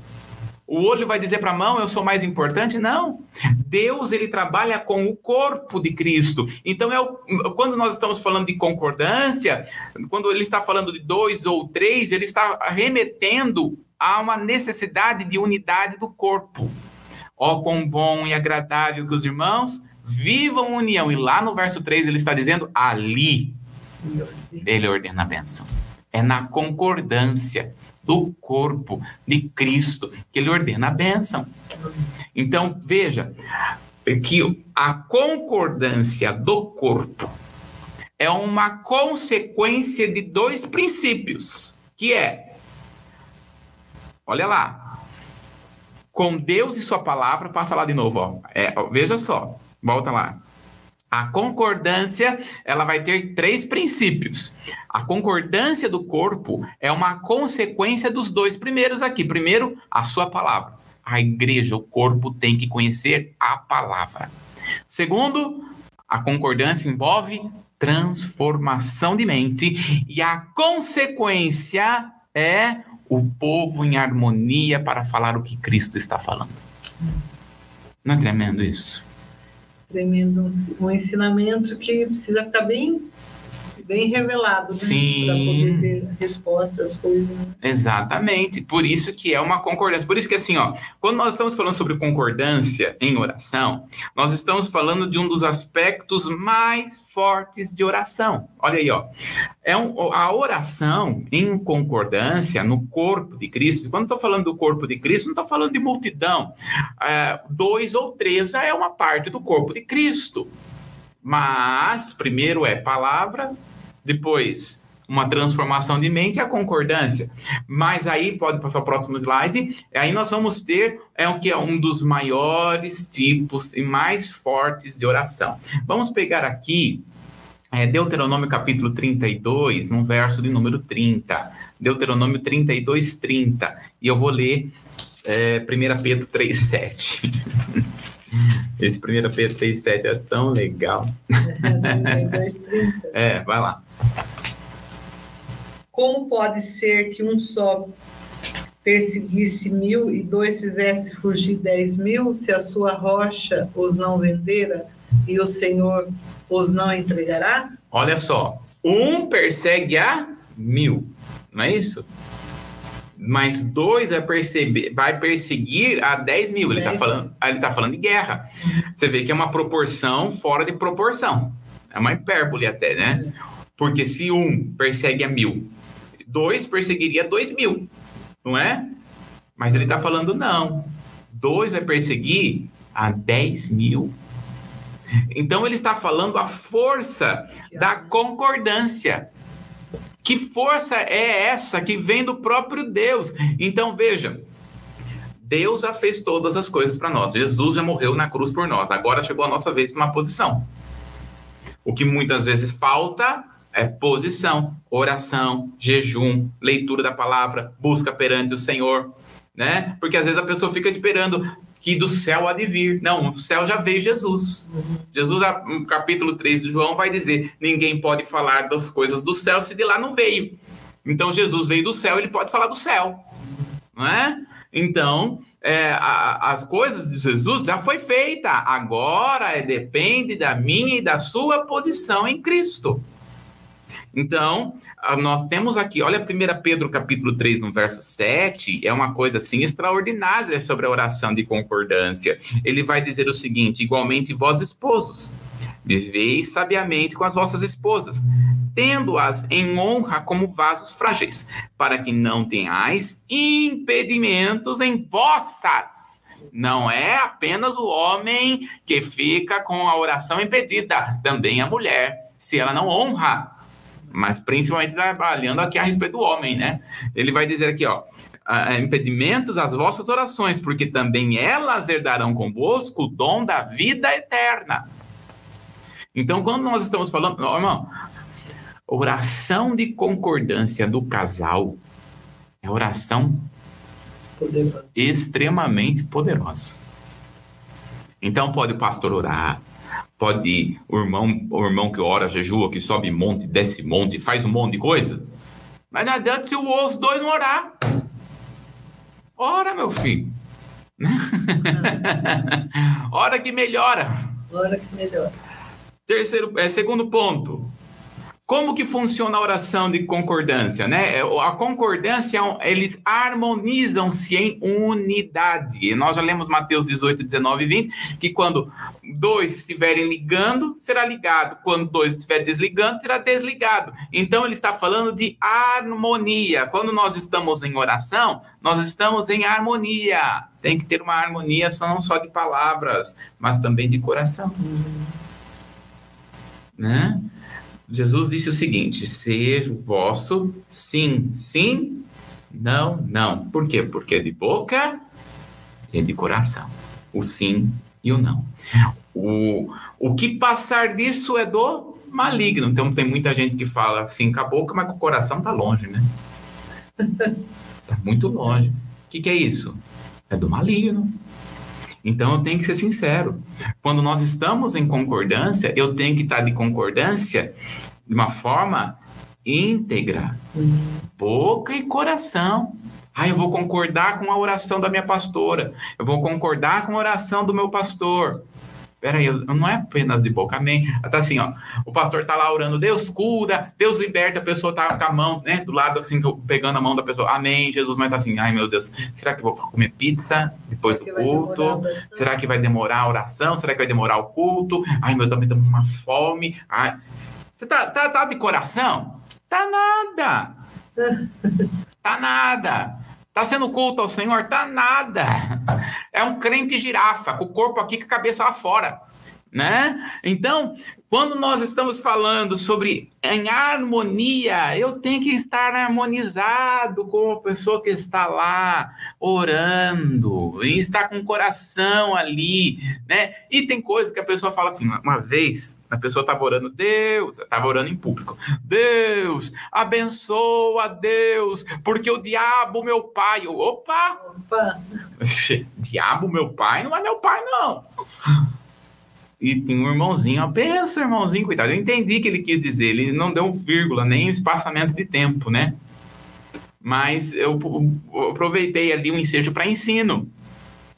O olho vai dizer para a mão, eu sou mais importante? Não. Deus, ele trabalha com o corpo de Cristo. Então, é o, quando nós estamos falando de concordância, quando ele está falando de dois ou três, ele está remetendo a uma necessidade de unidade do corpo. Ó, oh, quão bom e agradável que os irmãos vivam união. E lá no verso 3 ele está dizendo: ali ele ordena a bênção. É na concordância do corpo de Cristo, que ele ordena a bênção. Então, veja que a concordância do corpo é uma consequência de dois princípios, que é Olha lá. Com Deus e sua palavra, passa lá de novo, ó. É, ó, veja só. Volta lá. A concordância, ela vai ter três princípios. A concordância do corpo é uma consequência dos dois primeiros aqui. Primeiro, a sua palavra. A igreja, o corpo tem que conhecer a palavra. Segundo, a concordância envolve transformação de mente e a consequência é o povo em harmonia para falar o que Cristo está falando. Não é tremendo isso? Tremendo um ensinamento que precisa ficar bem bem revelado, né? Para poder ter resposta às coisas. Exatamente. Por isso que é uma concordância. Por isso que assim, ó, quando nós estamos falando sobre concordância em oração, nós estamos falando de um dos aspectos mais fortes de oração. Olha aí, ó. É um, a oração em concordância no corpo de Cristo. Quando estou falando do corpo de Cristo, não estou falando de multidão. É, dois ou três já é uma parte do corpo de Cristo. Mas primeiro é palavra, depois uma transformação de mente, a concordância. Mas aí, pode passar o próximo slide, aí nós vamos ter é o que é um dos maiores tipos e mais fortes de oração. Vamos pegar aqui é, Deuteronômio capítulo 32, no verso de número 30. Deuteronômio 32, 30. E eu vou ler é, 1 Pedro 3, 7. Esse 1 Pedro 3, 7 é tão legal. é, vai lá. Como pode ser que um só perseguisse mil e dois fizesse fugir dez mil, se a sua rocha os não vendera e o Senhor os não entregará? Olha só, um persegue a mil, não é isso? Mas dois vai, perceber, vai perseguir a 10 mil. Ele está falando, ele tá falando de guerra. Você vê que é uma proporção fora de proporção. É uma hipérbole até, né? Porque se um persegue a mil, dois perseguiria dois mil, não é? Mas ele está falando não. Dois vai perseguir a 10 mil. Então ele está falando a força da concordância. Que força é essa que vem do próprio Deus? Então veja, Deus já fez todas as coisas para nós. Jesus já morreu na cruz por nós. Agora chegou a nossa vez para uma posição. O que muitas vezes falta é posição, oração, jejum, leitura da palavra, busca perante o Senhor, né? Porque às vezes a pessoa fica esperando, que do céu há de vir. Não, o céu já veio Jesus. Uhum. Jesus, no capítulo 3 de João, vai dizer: ninguém pode falar das coisas do céu se de lá não veio. Então, Jesus veio do céu, ele pode falar do céu. Não é? Então, é, a, as coisas de Jesus já foi feita. Agora é, depende da minha e da sua posição em Cristo. Então, nós temos aqui, olha 1 Pedro capítulo 3, no verso 7, é uma coisa assim extraordinária sobre a oração de concordância. Ele vai dizer o seguinte: igualmente vós esposos, viveis sabiamente com as vossas esposas, tendo-as em honra como vasos frágeis, para que não tenhais impedimentos em vossas não é apenas o homem que fica com a oração impedida, também a mulher, se ela não honra mas principalmente trabalhando aqui a respeito do homem, né? Ele vai dizer aqui, ó, impedimentos às vossas orações, porque também elas herdarão convosco o dom da vida eterna. Então, quando nós estamos falando, ó, irmão, oração de concordância do casal é oração poderosa. extremamente poderosa. Então, pode o pastor orar, pode ir, o irmão, o irmão que ora, jejua, que sobe monte, desce monte, faz um monte de coisa. Mas não adianta se os dois não orar. Ora, meu filho. Ora que melhora. Ora que melhora. Terceiro, é, segundo ponto. Como que funciona a oração de concordância, né? É, a concordância, eles harmonizam-se em unidade. E nós já lemos Mateus 18, 19 e 20, que quando dois estiverem ligando, será ligado. Quando dois estiverem desligando, será desligado. Então, ele está falando de harmonia. Quando nós estamos em oração, nós estamos em harmonia. Tem que ter uma harmonia não só de palavras, mas também de coração. Né? Jesus disse o seguinte: seja o vosso sim, sim, não, não. Por quê? Porque é de boca e é de coração. O sim e o não. O, o que passar disso é do maligno. Então tem muita gente que fala assim com a boca, mas com o coração tá longe, né? tá muito longe. O que, que é isso? É do maligno. Então eu tenho que ser sincero. Quando nós estamos em concordância, eu tenho que estar de concordância de uma forma íntegra, boca e coração. Ah, eu vou concordar com a oração da minha pastora. Eu vou concordar com a oração do meu pastor. Peraí, não é apenas de boca, amém. Tá assim, ó. O pastor tá lá orando, Deus cura, Deus liberta, a pessoa tá com a mão, né, do lado, assim, pegando a mão da pessoa, amém, Jesus, mas tá assim, ai meu Deus, será que eu vou comer pizza depois será do culto? Será que vai demorar a oração? Será que vai demorar o culto? Ai meu Deus, me dando uma fome. Ai. Você tá, tá, tá de coração? Tá nada. tá nada. Tá sendo culto ao Senhor? Tá nada. É um crente girafa, com o corpo aqui com a cabeça lá fora. Né? Então, quando nós estamos falando sobre em harmonia, eu tenho que estar harmonizado com a pessoa que está lá orando, e está com o coração ali, né? E tem coisa que a pessoa fala assim, uma vez a pessoa estava orando, Deus, estava orando em público, Deus, abençoa Deus, porque o diabo, meu pai, eu, opa, opa. diabo, meu pai, não é meu pai, não e tem um irmãozinho, pensa, irmãozinho, cuidado. Eu entendi que ele quis dizer, ele não deu um vírgula, nem um espaçamento de tempo, né? Mas eu, eu aproveitei ali um ensejo para ensino,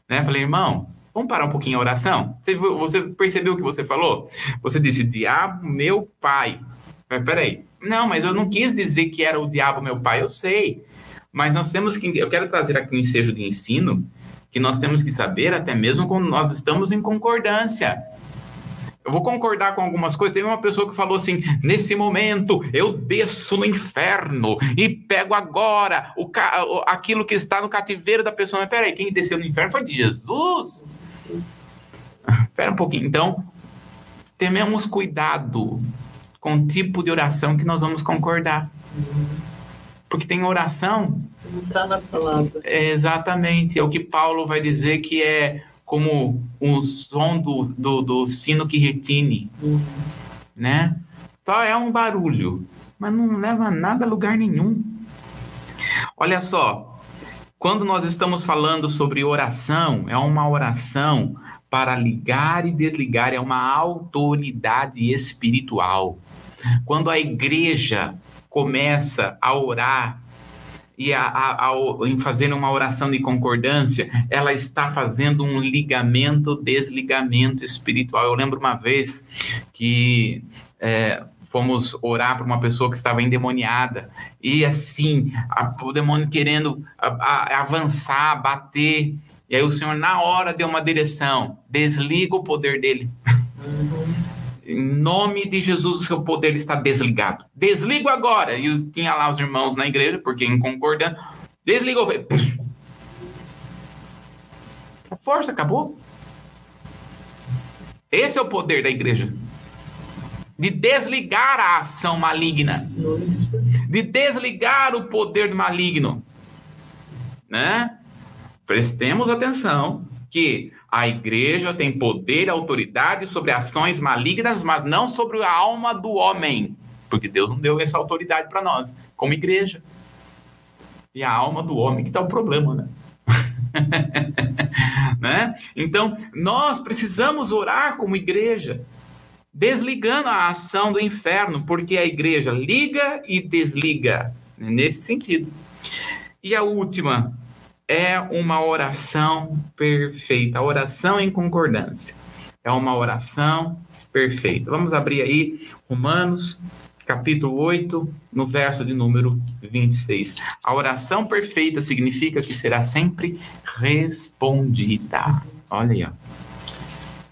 né? Falei, irmão, vamos parar um pouquinho a oração? Você, você percebeu o que você falou? Você disse, diabo, meu pai. Mas, peraí, não, mas eu não quis dizer que era o diabo, meu pai, eu sei. Mas nós temos que, eu quero trazer aqui um ensejo de ensino, que nós temos que saber até mesmo quando nós estamos em concordância. Eu vou concordar com algumas coisas. Teve uma pessoa que falou assim: nesse momento eu desço no inferno e pego agora o ca... aquilo que está no cativeiro da pessoa. Mas peraí, quem desceu no inferno foi Jesus. Espera um pouquinho. Então, tememos cuidado com o tipo de oração que nós vamos concordar. Porque tem oração. Não está na palavra. É, exatamente. É o que Paulo vai dizer que é como o som do, do, do sino que retine, uhum. né? Só é um barulho, mas não leva nada a lugar nenhum. Olha só, quando nós estamos falando sobre oração, é uma oração para ligar e desligar, é uma autoridade espiritual. Quando a igreja começa a orar e a, a, a, em fazer uma oração de concordância, ela está fazendo um ligamento, desligamento espiritual. Eu lembro uma vez que é, fomos orar para uma pessoa que estava endemoniada e assim, o demônio querendo avançar, bater. E aí o Senhor, na hora, deu uma direção: desliga o poder dele. Uhum. Em nome de Jesus, o seu poder está desligado. Desligo agora. E tinha lá os irmãos na igreja, porque em concordância, desligou. A força acabou. Esse é o poder da igreja. De desligar a ação maligna. De desligar o poder maligno. Né? Prestemos atenção que a igreja tem poder e autoridade sobre ações malignas, mas não sobre a alma do homem, porque Deus não deu essa autoridade para nós, como igreja. E a alma do homem que está o problema, né? né? Então, nós precisamos orar como igreja, desligando a ação do inferno, porque a igreja liga e desliga, nesse sentido. E a última, é uma oração perfeita, a oração em concordância. É uma oração perfeita. Vamos abrir aí Romanos, capítulo 8, no verso de número 26. A oração perfeita significa que será sempre respondida. Olha aí, ó.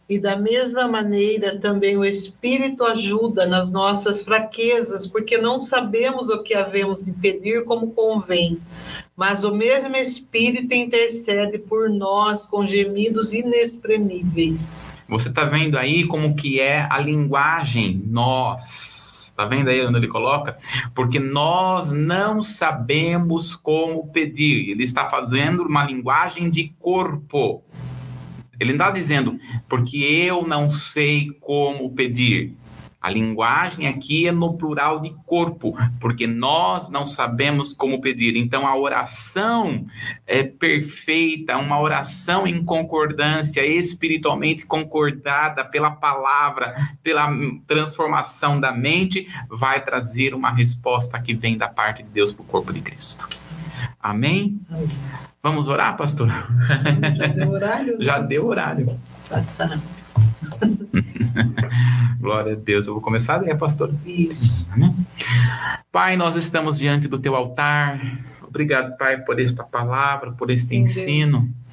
E da mesma maneira também o Espírito ajuda nas nossas fraquezas, porque não sabemos o que havemos de pedir como convém mas o mesmo Espírito intercede por nós com gemidos inexprimíveis. Você está vendo aí como que é a linguagem nós. Está vendo aí onde ele coloca? Porque nós não sabemos como pedir. Ele está fazendo uma linguagem de corpo. Ele não está dizendo porque eu não sei como pedir. A linguagem aqui é no plural de corpo, porque nós não sabemos como pedir. Então, a oração é perfeita, uma oração em concordância, espiritualmente concordada pela palavra, pela transformação da mente, vai trazer uma resposta que vem da parte de Deus para o corpo de Cristo. Amém? Vamos orar, pastor? Já deu horário? Já deu horário. Passar. Glória a Deus. Eu vou começar, né, pastor? Isso. Pai, nós estamos diante do teu altar. Obrigado, Pai, por esta palavra, por este Sim, ensino. Deus.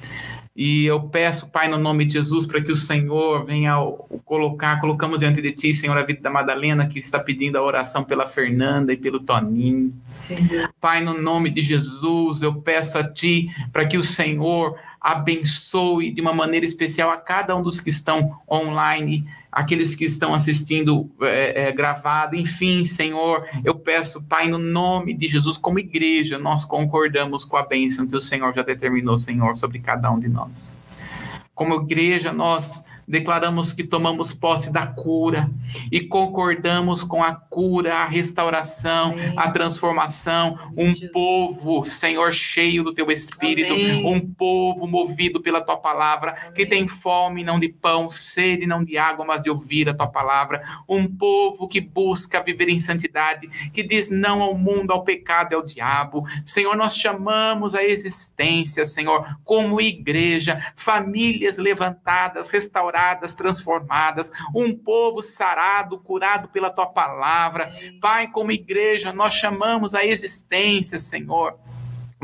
E eu peço, Pai, no nome de Jesus, para que o Senhor venha colocar, colocamos diante de Ti, Senhor, a vida da Madalena, que está pedindo a oração pela Fernanda e pelo Toninho. Sim, Pai, no nome de Jesus, eu peço a Ti para que o Senhor abençoe de uma maneira especial a cada um dos que estão online, aqueles que estão assistindo é, é, gravado, enfim, Senhor, eu peço, Pai, no nome de Jesus, como igreja, nós concordamos com a bênção que o Senhor já determinou, Senhor, sobre cada um de nós. Como igreja, nós declaramos que tomamos posse da cura e concordamos com a cura, a restauração, Amém. a transformação. Um Jesus. povo, Senhor, cheio do teu espírito, Amém. um povo movido pela tua palavra, Amém. que tem fome não de pão, sede não de água, mas de ouvir a tua palavra. Um povo que busca viver em santidade, que diz não ao mundo, ao pecado e ao diabo. Senhor, nós chamamos a existência, Senhor, como igreja, famílias levantadas, restauradas restauradas, transformadas, um povo sarado, curado pela tua palavra. Pai, como igreja, nós chamamos a existência, Senhor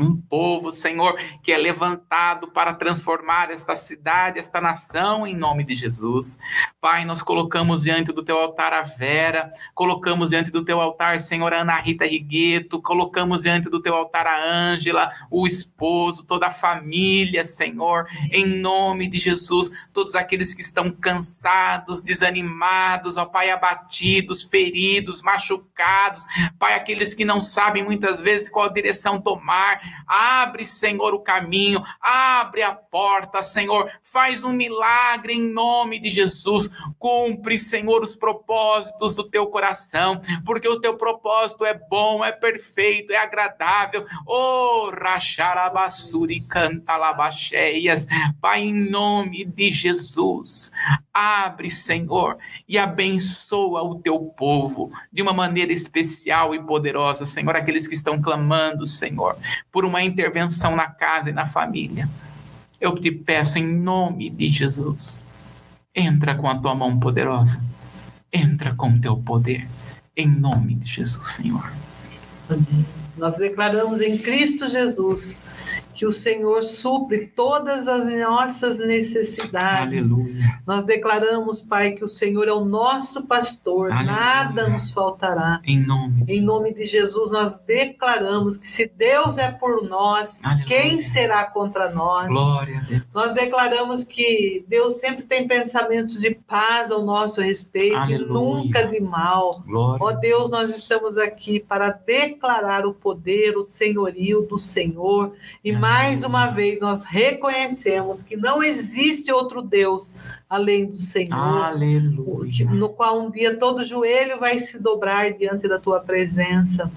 um povo, Senhor, que é levantado para transformar esta cidade, esta nação, em nome de Jesus. Pai, nós colocamos diante do teu altar a Vera, colocamos diante do teu altar, Senhor, a Ana Rita Rigueto, colocamos diante do teu altar a Ângela, o esposo, toda a família, Senhor, em nome de Jesus, todos aqueles que estão cansados, desanimados, ó Pai, abatidos, feridos, machucados, Pai, aqueles que não sabem muitas vezes qual direção tomar, Abre, Senhor, o caminho, abre a porta, Senhor. Faz um milagre em nome de Jesus. Cumpre, Senhor, os propósitos do teu coração, porque o teu propósito é bom, é perfeito, é agradável. Oh, racharabassuri cantalabacheias. Pai, em nome de Jesus, abre, Senhor, e abençoa o teu povo de uma maneira especial e poderosa, Senhor, aqueles que estão clamando, Senhor, por uma intervenção na casa e na família. Eu te peço em nome de Jesus, entra com a tua mão poderosa, entra com o teu poder, em nome de Jesus, Senhor. Amém. Nós declaramos em Cristo Jesus que o Senhor supre todas as nossas necessidades. Aleluia. Nós declaramos, Pai, que o Senhor é o nosso pastor, Aleluia. nada nos faltará. Em nome. Em nome de Jesus, nós declaramos que se Deus é por nós, Aleluia. quem será contra nós? Glória a Deus. Nós declaramos que Deus sempre tem pensamentos de paz ao nosso respeito e nunca de mal. Glória. Ó Deus, nós estamos aqui para declarar o poder, o senhorio do Senhor e mais uma vez nós reconhecemos que não existe outro Deus além do Senhor, Aleluia. no qual um dia todo joelho vai se dobrar diante da tua presença.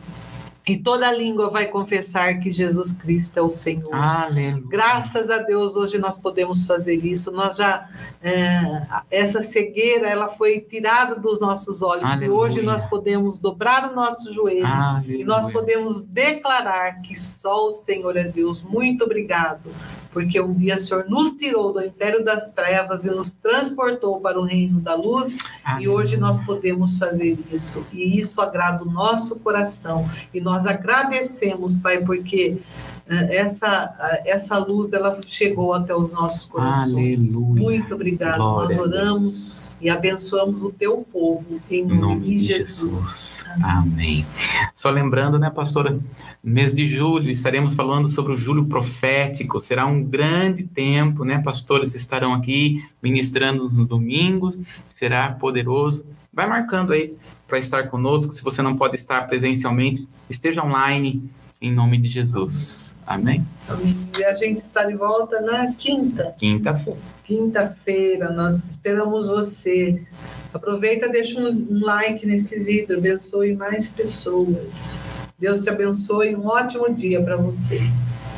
E toda língua vai confessar que Jesus Cristo é o Senhor. Aleluia. Graças a Deus hoje nós podemos fazer isso. Nós já é, essa cegueira ela foi tirada dos nossos olhos Aleluia. e hoje nós podemos dobrar o nosso joelho Aleluia. e nós podemos declarar que só o Senhor é Deus. Muito obrigado porque um dia o Senhor nos tirou do império das trevas e nos transportou para o reino da luz, Amém. e hoje nós podemos fazer isso, e isso agrada o nosso coração, e nós agradecemos, Pai, porque essa, essa luz ela chegou até os nossos corações. Aleluia. Muito obrigado. Glória Nós oramos e abençoamos o teu povo em nome, nome de Jesus. Jesus. Amém. Só lembrando, né, pastora, mês de julho estaremos falando sobre o julho profético. Será um grande tempo, né? Pastores estarão aqui ministrando nos domingos. Será poderoso. Vai marcando aí para estar conosco. Se você não pode estar presencialmente, esteja online em nome de Jesus. Amém? Amém. E a gente está de volta na quinta. Quinta-feira. Quinta-feira, nós esperamos você. Aproveita, deixa um like nesse vídeo, abençoe mais pessoas. Deus te abençoe, um ótimo dia para vocês.